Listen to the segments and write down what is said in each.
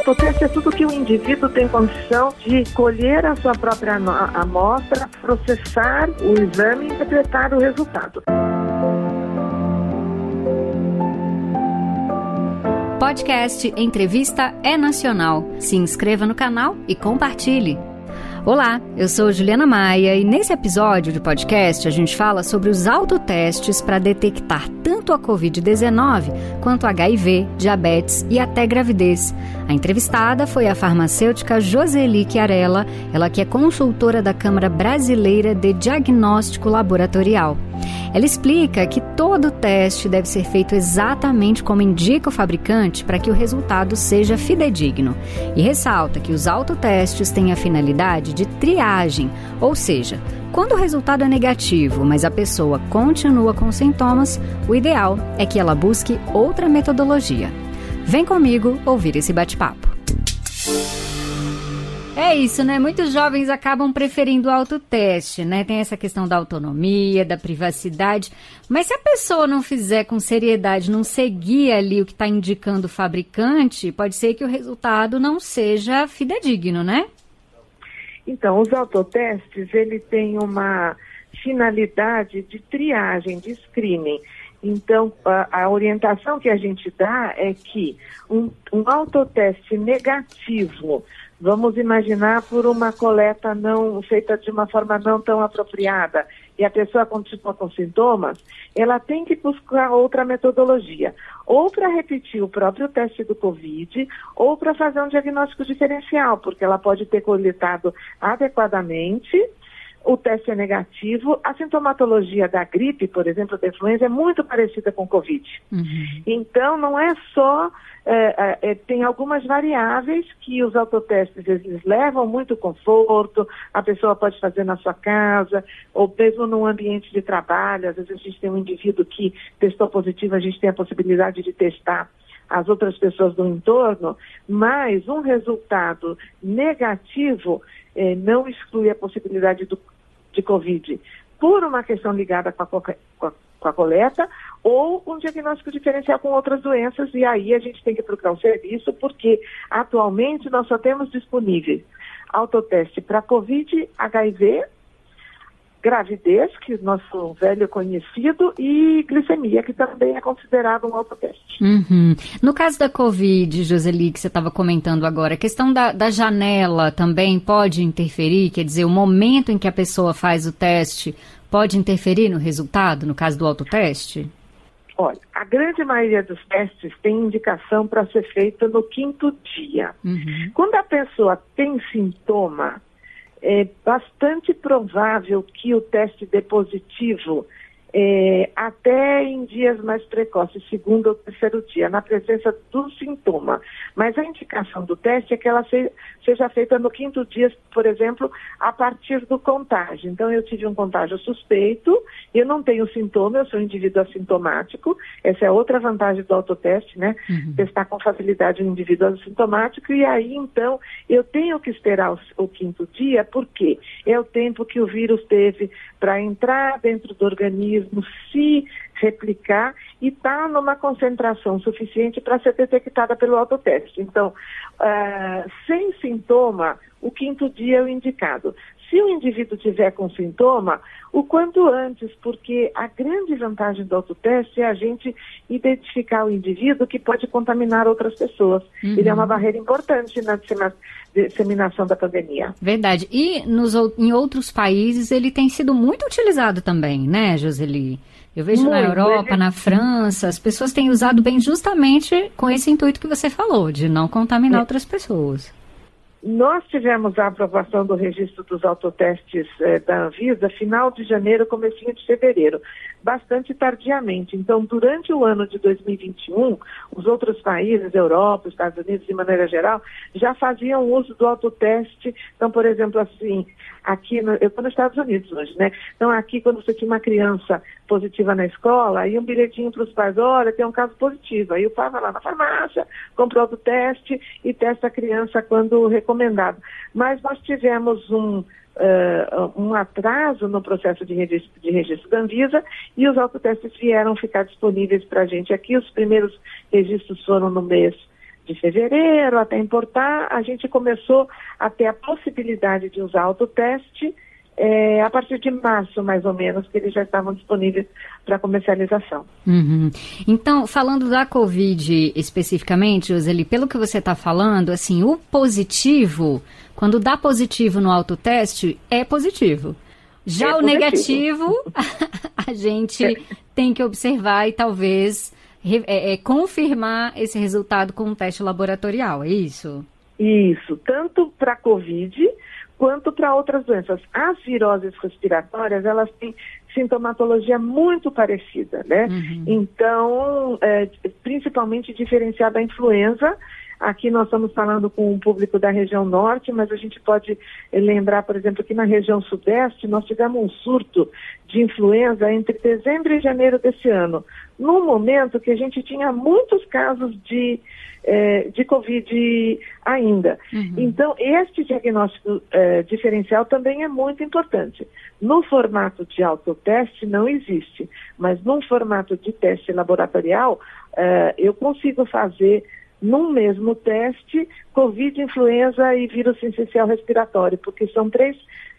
autoteste é tudo que o indivíduo tem condição de colher a sua própria amostra, processar o exame e interpretar o resultado. Podcast Entrevista é Nacional. Se inscreva no canal e compartilhe. Olá, eu sou Juliana Maia e nesse episódio do podcast a gente fala sobre os autotestes para detectar tanto a Covid-19 quanto HIV, diabetes e até gravidez. A entrevistada foi a farmacêutica Joseli Chiarella, ela que é consultora da Câmara Brasileira de Diagnóstico Laboratorial. Ela explica que todo teste deve ser feito exatamente como indica o fabricante para que o resultado seja fidedigno. E ressalta que os autotestes têm a finalidade de triagem, ou seja, quando o resultado é negativo, mas a pessoa continua com sintomas, o ideal é que ela busque outra metodologia. Vem comigo ouvir esse bate-papo. É isso, né? Muitos jovens acabam preferindo o autoteste, né? Tem essa questão da autonomia, da privacidade. Mas se a pessoa não fizer com seriedade, não seguir ali o que está indicando o fabricante, pode ser que o resultado não seja fidedigno, né? Então, os autotestes, ele tem uma finalidade de triagem, de screening. Então, a, a, orientação que a gente dá é que um, um autoteste negativo Vamos imaginar por uma coleta não feita de uma forma não tão apropriada e a pessoa continua com sintomas, ela tem que buscar outra metodologia, ou para repetir o próprio teste do Covid, ou para fazer um diagnóstico diferencial, porque ela pode ter coletado adequadamente o teste é negativo. A sintomatologia da gripe, por exemplo, da influenza, é muito parecida com o Covid. Uhum. Então, não é só. É, é, é, tem algumas variáveis que os autotestes eles levam muito conforto, a pessoa pode fazer na sua casa, ou mesmo num ambiente de trabalho. Às vezes a gente tem um indivíduo que testou positivo, a gente tem a possibilidade de testar as outras pessoas do entorno, mas um resultado negativo eh, não exclui a possibilidade do, de Covid por uma questão ligada com a, com, a, com a, coleta ou um diagnóstico diferencial com outras doenças, e aí a gente tem que procurar um serviço, porque atualmente nós só temos disponíveis autoteste para Covid, HIV gravidez, que é nosso velho conhecido, e glicemia, que também é considerado um autoteste. Uhum. No caso da Covid, Joseli, que você estava comentando agora, a questão da, da janela também pode interferir? Quer dizer, o momento em que a pessoa faz o teste pode interferir no resultado, no caso do autoteste? Olha, a grande maioria dos testes tem indicação para ser feita no quinto dia. Uhum. Quando a pessoa tem sintoma, é bastante provável que o teste dê positivo é, até em dias mais precoces, segundo ou terceiro dia, na presença do sintoma. Mas a indicação do teste é que ela se, seja feita no quinto dia, por exemplo, a partir do contágio. Então, eu tive um contágio suspeito, eu não tenho sintoma, eu sou um indivíduo assintomático. Essa é outra vantagem do autoteste, né? Uhum. Testar com facilidade um indivíduo assintomático. E aí, então, eu tenho que esperar o, o quinto dia, porque é o tempo que o vírus teve para entrar dentro do organismo, se replicar e estar tá numa concentração suficiente para ser detectada pelo autoteste. Então, uh, sem sintoma, o quinto dia é o indicado. Se o indivíduo tiver com sintoma, o quanto antes, porque a grande vantagem do autoteste é a gente identificar o indivíduo que pode contaminar outras pessoas. Uhum. Ele é uma barreira importante na disseminação da pandemia. Verdade. E nos, em outros países ele tem sido muito utilizado também, né, Joseli? Eu vejo muito, na Europa, na França, as pessoas têm usado bem justamente com esse intuito que você falou, de não contaminar é. outras pessoas. Nós tivemos a aprovação do registro dos autotestes eh, da Anvisa final de janeiro, comecinho de fevereiro, bastante tardiamente. Então, durante o ano de 2021, os outros países, Europa, Estados Unidos, de maneira geral, já faziam uso do autoteste. Então, por exemplo, assim, aqui, no, eu estou nos Estados Unidos hoje, né? Então, aqui, quando você tinha uma criança positiva na escola, aí um bilhetinho para os pais, olha, tem um caso positivo. Aí o pai vai lá na farmácia, compra o autoteste e testa a criança quando recomendado. Mas nós tivemos um, Uh, um atraso no processo de registro, de registro da Anvisa e os autotestes vieram ficar disponíveis para a gente aqui. Os primeiros registros foram no mês de fevereiro até importar, a gente começou a ter a possibilidade de usar autoteste é, a partir de março, mais ou menos, que eles já estavam disponíveis para comercialização. Uhum. Então, falando da Covid especificamente, Roseli, pelo que você está falando, assim, o positivo, quando dá positivo no autoteste, é positivo. Já é o positivo. negativo, a gente tem que observar e talvez é, é, confirmar esse resultado com um teste laboratorial, é isso? Isso, tanto para a Covid quanto para outras doenças. As viroses respiratórias, elas têm sintomatologia muito parecida, né? Uhum. Então, é, principalmente diferenciada da influenza, Aqui nós estamos falando com o público da região norte, mas a gente pode lembrar, por exemplo, que na região sudeste nós tivemos um surto de influenza entre dezembro e janeiro desse ano, num momento que a gente tinha muitos casos de, eh, de Covid ainda. Uhum. Então, este diagnóstico eh, diferencial também é muito importante. No formato de autoteste não existe, mas num formato de teste laboratorial, eh, eu consigo fazer num mesmo teste Covid, influenza e vírus essencial respiratório, porque são três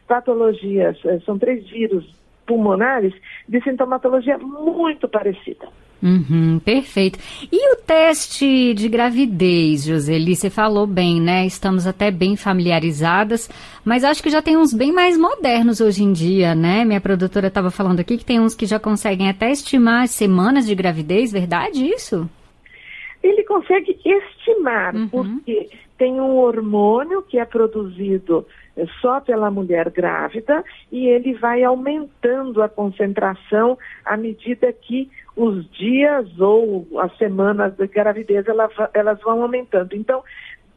patologias, eh, são três vírus pulmonares de sintomatologia muito parecida. Uhum, perfeito. E o teste de gravidez, Joseli, você falou bem, né? Estamos até bem familiarizadas, mas acho que já tem uns bem mais modernos hoje em dia, né? Minha produtora estava falando aqui que tem uns que já conseguem até estimar semanas de gravidez, verdade isso? Ele consegue estimar, uhum. porque tem um hormônio que é produzido eh, só pela mulher grávida e ele vai aumentando a concentração à medida que os dias ou as semanas de gravidez elas, vão aumentando. Então,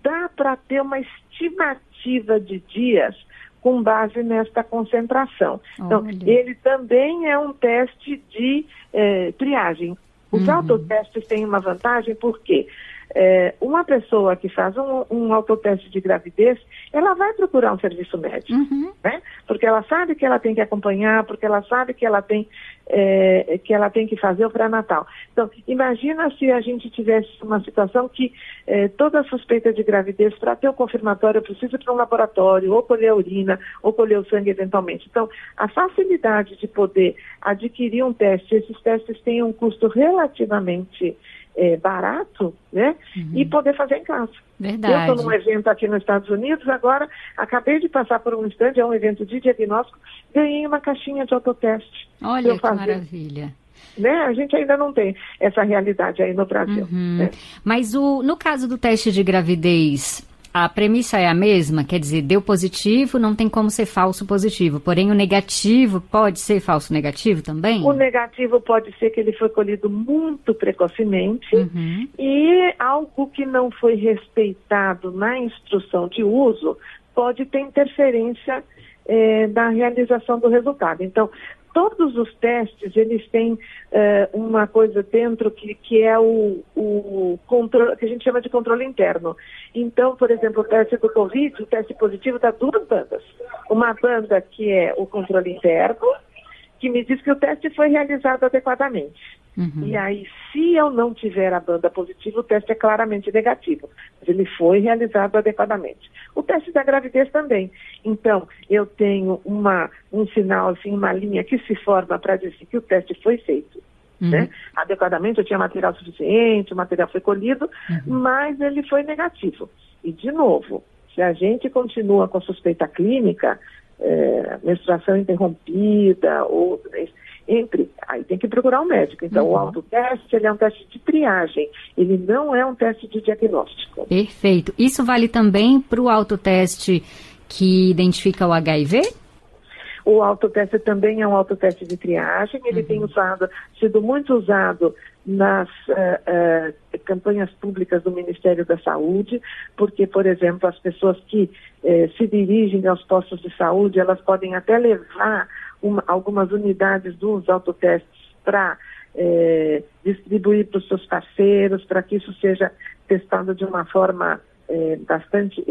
dá para ter uma estimativa de dias com base nesta concentração. Então, Olha. Então, ele também é um teste de eh, triagem. Os uhum. autotestes têm uma vantagem porque é, uma pessoa que faz um, um, autoteste de gravidez, ela vai procurar um serviço médico, uhum. né? Porque ela sabe que ela tem que acompanhar, porque ela sabe que ela tem, é, que, ela tem que fazer o pré-natal. Então, imagina se a gente tivesse uma situação que é, toda suspeita de gravidez, para ter o confirmatório, eu preciso ir para um laboratório, ou colher a urina, ou colher o sangue eventualmente. Então, a facilidade de poder adquirir um teste, esses testes têm um custo relativamente é, barato, né? Uhum. E poder fazer em casa. Verdade. Eu estou num evento aqui nos Estados Unidos, agora acabei de passar por um stand, é um evento de diagnóstico, ganhei uma caixinha de autoteste. Olha que fazer. maravilha. Né? A gente ainda não tem essa realidade aí no Brasil. Uhum. Né? Mas o, no caso do teste de gravidez, a premissa é a mesma, quer dizer, deu positivo, não tem como ser falso positivo. Porém, o negativo pode ser falso negativo também? O negativo pode ser que ele foi colhido muito precocemente uhum. e algo que não foi respeitado na instrução de uso pode ter interferência é, na realização do resultado. Então, todos os testes, eles têm é, uma coisa dentro que, que é o, o controle, que a gente chama de controle interno. Então, por exemplo, o teste do Covid, o teste positivo dá duas bandas. Uma banda que é o controle interno, que me diz que o teste foi realizado adequadamente. Uhum. E aí, se eu não tiver a banda positiva, o teste é claramente negativo. Mas ele foi realizado adequadamente. O teste da gravidez também. Então, eu tenho uma, um sinal, assim, uma linha que se forma para dizer que o teste foi feito. Uhum. Né? Adequadamente, eu tinha material suficiente, o material foi colhido, uhum. mas ele foi negativo. E, de novo, se a gente continua com a suspeita clínica, é, menstruação interrompida, ou entre, aí tem que procurar um médico. Então, uhum. o autoteste, ele é um teste de triagem, ele não é um teste de diagnóstico. Perfeito. Isso vale também para o autoteste que identifica o HIV? O autoteste também é um autoteste de triagem, ele uhum. tem usado, sido muito usado nas uh, uh, campanhas públicas do Ministério da Saúde, porque, por exemplo, as pessoas que uh, se dirigem aos postos de saúde, elas podem até levar uma, algumas unidades dos autotestes para distribuir para os seus parceiros, para que isso seja testado de uma forma bastante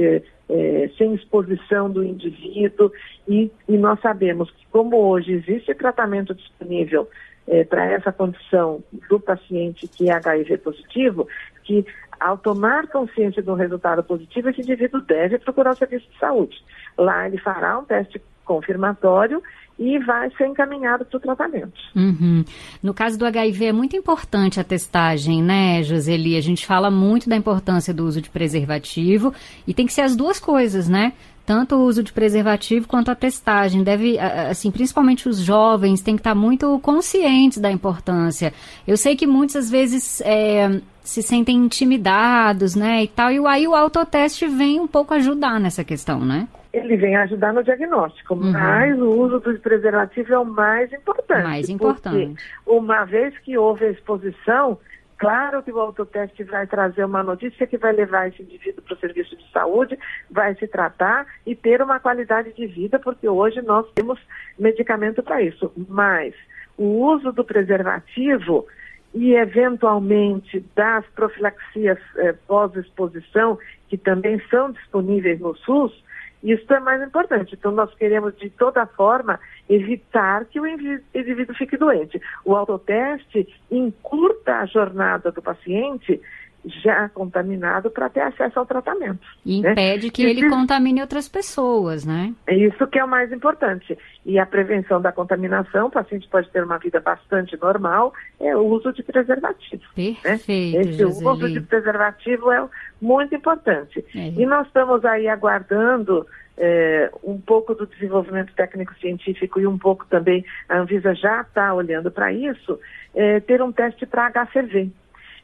sem exposição do indivíduo. E, e, nós sabemos que como hoje existe tratamento disponível é, para essa condição do paciente que é HIV positivo, que ao tomar consciência um resultado positivo, esse indivíduo deve procurar o serviço de saúde. Lá ele fará um teste confirmatório e vai ser encaminhado para o tratamento. Uhum. No caso do HIV é muito importante a testagem, né, Joseli? A gente fala muito da importância do uso de preservativo e tem que ser as duas coisas, né? Tanto o uso de preservativo quanto a testagem. Deve, assim, principalmente os jovens, têm que estar muito conscientes da importância. Eu sei que muitas vezes é, se sentem intimidados, né, e tal, e aí o autoteste vem um pouco ajudar nessa questão, né? ele vem ajudar no diagnóstico, uhum. mas o uso do preservativo é o mais importante. Mais importante. uma vez que houve a exposição, claro que o autoteste vai trazer uma notícia que vai levar esse indivíduo para o serviço de saúde, vai se tratar e ter uma qualidade de vida, porque hoje nós temos medicamento para isso. Mas o uso do preservativo e, eventualmente, das profilaxias eh, pós-exposição, que também são disponíveis no SUS, isso é mais importante. Então, nós queremos, de toda forma, evitar que o indivíduo fique doente. O autoteste encurta a jornada do paciente já contaminado para ter acesso ao tratamento. E né? impede que ele contamine outras pessoas, né? É isso que é o mais importante. E a prevenção da contaminação, o paciente pode ter uma vida bastante normal, é o uso de preservativo. Né? Perfeito. Né? Esse uso de preservativo é muito importante. É. E nós estamos aí aguardando é, um pouco do desenvolvimento técnico-científico e um pouco também, a Anvisa já está olhando para isso, é, ter um teste para HCV.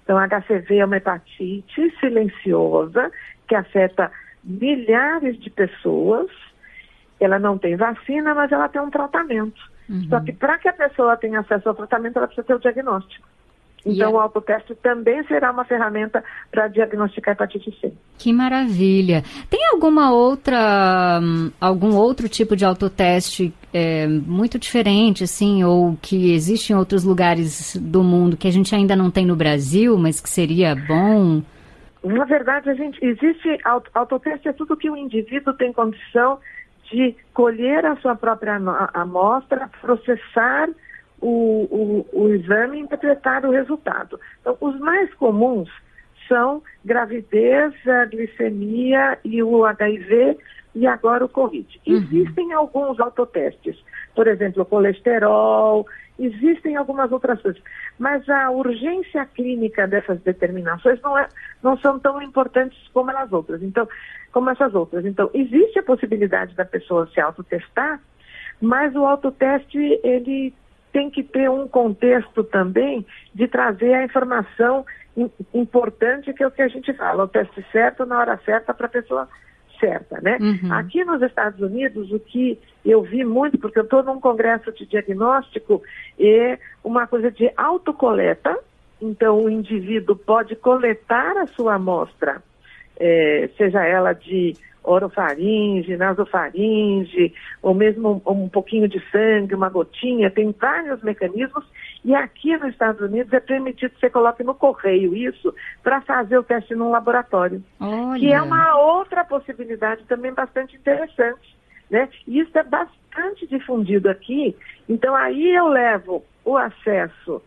Então, a HCV é uma hepatite silenciosa que afeta milhares de pessoas. Ela não tem vacina, mas ela tem um tratamento. Uhum. Só que para que a pessoa tenha acesso ao tratamento, ela precisa ter o diagnóstico. Então, o autoteste também será uma ferramenta para diagnosticar hepatite C. Que maravilha. Tem alguma outra, hum, algum outro tipo de autoteste é, muito diferente, assim, ou que existe em outros lugares do mundo que a gente ainda não tem no Brasil, mas que seria bom? Na verdade, a gente existe autoteste é tudo que o indivíduo tem condição de colher a sua própria amostra, processar o, o, o exame e interpretar o resultado. Então, os mais comuns são gravidez, a glicemia e o HIV e agora o Covid. Uhum. Existem alguns autotestes, por exemplo, o colesterol, existem algumas outras coisas, mas a urgência clínica dessas determinações não, é, não são tão importantes como as outras. Então, como essas outras. Então, existe a possibilidade da pessoa se autotestar, mas o autoteste ele tem que ter um contexto também de trazer a informação importante que é o que a gente fala, o teste certo na hora certa para a pessoa certa, né? Uhum. Aqui nos Estados Unidos, o que eu vi muito, porque eu estou num congresso de diagnóstico, é uma coisa de autocoleta, então o indivíduo pode coletar a sua amostra, é, seja ela de orofaringe, nasofaringe, ou mesmo um, um, pouquinho de sangue, uma gotinha, tem vários mecanismos. E aqui nos Estados Unidos é permitido que você coloque no correio isso para fazer o teste num laboratório. Olha. Que é uma outra possibilidade também bastante interessante. Né? Isso é bastante difundido aqui. Então aí eu levo o acesso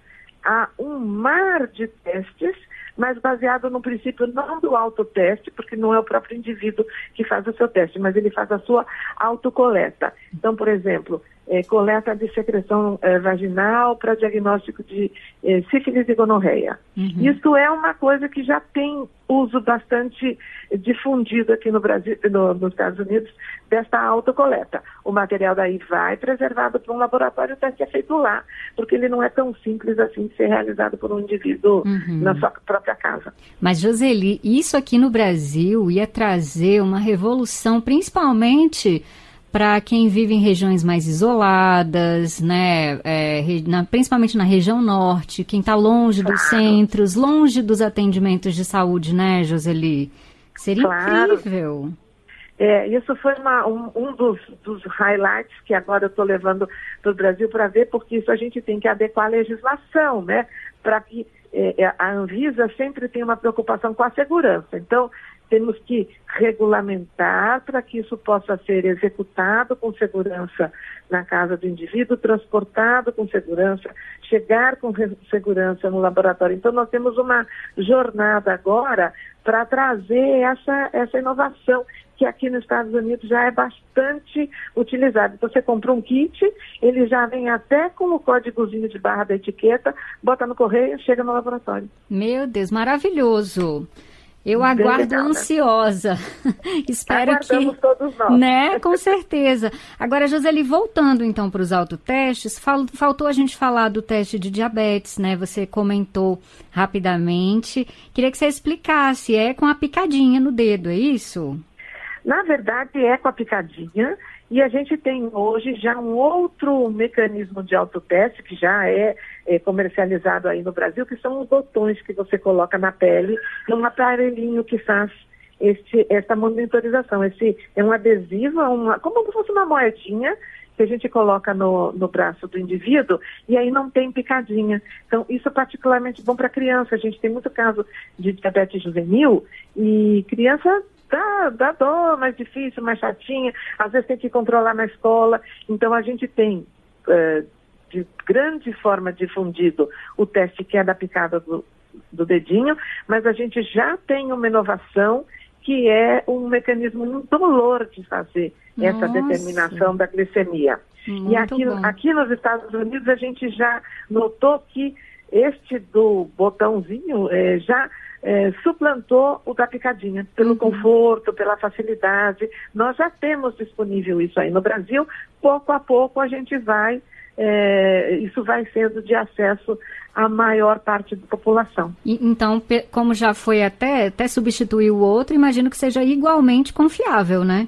a um mar de testes mas baseado no princípio não do autoteste, porque não é o próprio indivíduo que faz o seu teste, mas ele faz a sua autocoleta. Então, por exemplo, é, coleta de secreção é, vaginal para diagnóstico de é, sífilis e gonorreia. Uhum. Isso é uma coisa que já tem uso bastante difundido aqui no Brasil, no, nos Estados Unidos, desta autocoleta. O material daí vai preservado para um laboratório, o teste é feito lá, porque ele não é tão simples assim de ser realizado por um indivíduo uhum. na sua própria casa. Mas, Joseli, isso aqui no Brasil ia trazer uma revolução, principalmente para quem vive em regiões mais isoladas, né, é, na, principalmente na região norte, quem está longe claro. dos centros, longe dos atendimentos de saúde, né, Joseli? Seria claro. incrível. É, isso foi uma, um, um dos, dos, highlights que agora eu estou levando para o Brasil para ver, porque isso a gente tem que adequar a legislação, né? Para que é, é, a Anvisa sempre tenha uma preocupação com a segurança. Então, temos que regulamentar para que isso possa ser executado com segurança na casa do indivíduo, transportado com segurança, chegar com segurança no laboratório. Então, nós temos uma jornada agora para trazer essa, essa inovação que aqui nos Estados Unidos já é bastante utilizado. Então, você compra um kit, ele já vem até com o códigozinho de barra da etiqueta, bota no correio, chega no laboratório. Meu Deus, maravilhoso! Eu aguardo né? ansiosa. Espero Aguardamos que. todos nós. Né, com certeza. Agora, Joseli, voltando então para os autotestes, fal... faltou a gente falar do teste de diabetes, né? Você comentou rapidamente. Queria que você explicasse. É com a picadinha no dedo, é isso? Na verdade, é com a picadinha. E a gente tem hoje já um outro mecanismo de autoteste que já é, é, comercializado aí no Brasil, que são os botões que você coloca na pele, num aparelhinho que faz este, essa monitorização. Esse é um adesivo, uma, como se fosse uma moedinha que a gente coloca no, no braço do indivíduo e aí não tem picadinha. Então, isso é particularmente bom para criança. A gente tem muito caso de diabetes juvenil e criança dá, dá dor, mais difícil, mais chatinha, às vezes tem que controlar na escola. Então a gente tem é, de grande forma difundido o teste que é da picada do, do dedinho, mas a gente já tem uma inovação que é um mecanismo indolor de fazer Nossa. essa determinação da glicemia. Muito e aqui, aqui nos Estados Unidos a gente já notou que este do botãozinho é, já é, suplantou o da picadinha, pelo uhum. conforto, pela facilidade. Nós já temos disponível isso aí no Brasil. Pouco a pouco a gente vai, é, isso vai sendo de acesso à maior parte da população. E, então, como já foi até, até substituir o outro, imagino que seja igualmente confiável, né?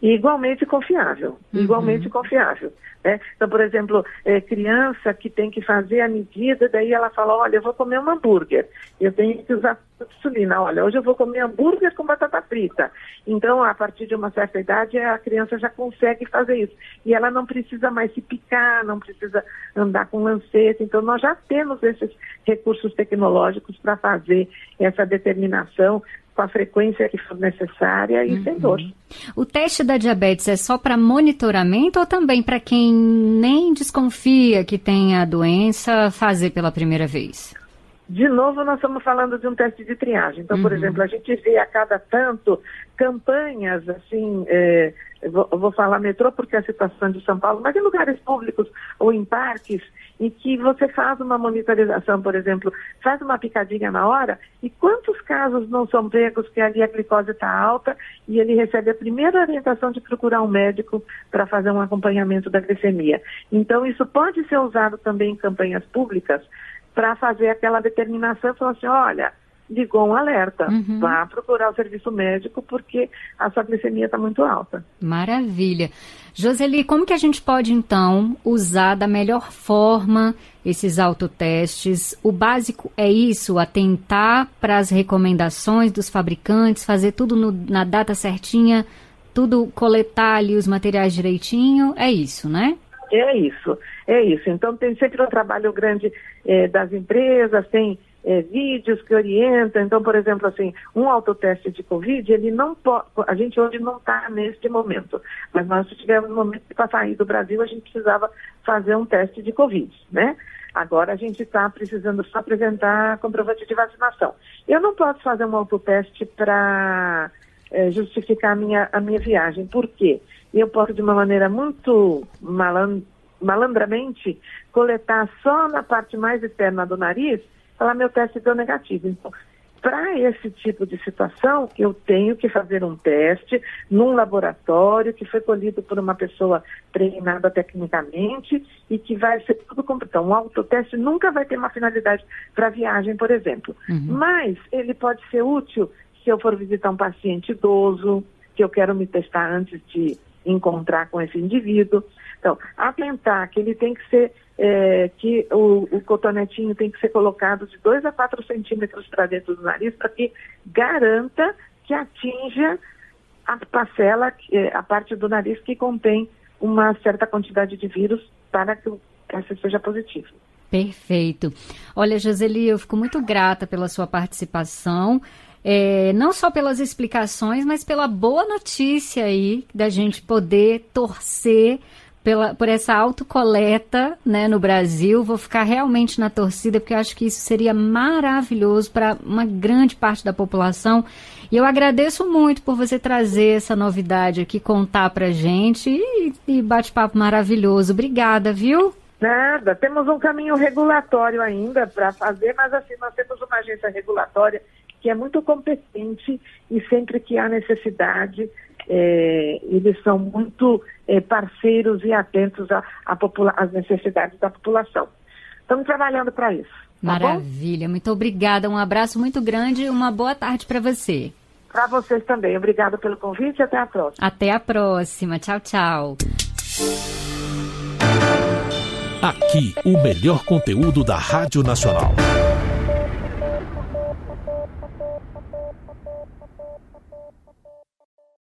igualmente confiável, uhum. igualmente confiável. Né? Então, por exemplo, é, criança que tem que fazer a medida, daí ela fala, olha, eu vou comer um hambúrguer, eu tenho que usar insulina, olha, hoje eu vou comer hambúrguer com batata frita. Então, a partir de uma certa idade, a criança já consegue fazer isso. E ela não precisa mais se picar, não precisa andar com lanceta. Então, nós já temos esses recursos tecnológicos para fazer essa determinação com a frequência que for necessária e uhum. sem dor. O teste da diabetes é só para monitoramento ou também para quem nem desconfia que tem a doença fazer pela primeira vez? De novo, nós estamos falando de um teste de triagem. Então, uhum. por exemplo, a gente vê a cada tanto campanhas, assim, é, vou, vou, falar metrô porque é a situação de São Paulo, mas em lugares públicos ou em parques, em que você faz uma monitorização, por exemplo, faz uma picadinha na hora, e quantos casos não são pegos que ali a glicose está alta e ele recebe a primeira orientação de procurar um médico para fazer um acompanhamento da glicemia. Então, isso pode ser usado também em campanhas públicas para fazer aquela determinação, falar assim, olha, ligou um alerta, uhum. vá procurar o serviço médico porque a sua glicemia está muito alta. Maravilha. Joseli, como que a gente pode então usar da melhor forma esses autotestes? O básico é isso, atentar para as recomendações dos fabricantes, fazer tudo no, na data certinha, tudo coletar ali os materiais direitinho, é isso, né? É isso, é isso. Então tem sempre um trabalho grande é, das empresas, tem é, vídeos que orientam. Então, por exemplo, assim, um autoteste de Covid, ele não pode. A gente hoje não está neste momento, mas nós tivemos um momento que para sair do Brasil a gente precisava fazer um teste de Covid, né? Agora a gente está precisando só apresentar comprovante de vacinação. Eu não posso fazer um autoteste para é, justificar a minha, a minha viagem. Por quê? Eu posso, de uma maneira muito maland malandramente, coletar só na parte mais externa do nariz, falar meu teste deu negativo. Então, para esse tipo de situação, eu tenho que fazer um teste num laboratório que foi colhido por uma pessoa treinada tecnicamente e que vai ser tudo completo. Então, o autoteste nunca vai ter uma finalidade para viagem, por exemplo. Uhum. Mas ele pode ser útil se eu for visitar um paciente idoso, que eu quero me testar antes de encontrar com esse indivíduo. Então, atentar que ele tem que ser, é, que o, o, cotonetinho tem que ser colocado de 2 a 4 centímetros para dentro do nariz para que garanta que atinja a parcela, é, a parte do nariz que contém uma certa quantidade de vírus para que o teste seja positivo. Perfeito. Olha, Joseli, eu fico muito grata pela sua participação. É, não só pelas explicações, mas pela boa notícia aí da gente poder torcer pela, por essa autocoleta né, no Brasil. Vou ficar realmente na torcida, porque eu acho que isso seria maravilhoso para uma grande parte da população. E eu agradeço muito por você trazer essa novidade aqui, contar para gente e, e bate-papo maravilhoso. Obrigada, viu? Nada, temos um caminho regulatório ainda para fazer, mas assim, nós temos uma agência regulatória que é muito competente e sempre que há necessidade, é, eles são muito é, parceiros e atentos às necessidades da população. Estamos trabalhando para isso. Tá Maravilha, bom? muito obrigada. Um abraço muito grande e uma boa tarde para você. Para vocês também. Obrigada pelo convite e até a próxima. Até a próxima. Tchau, tchau. Aqui, o melhor conteúdo da Rádio Nacional.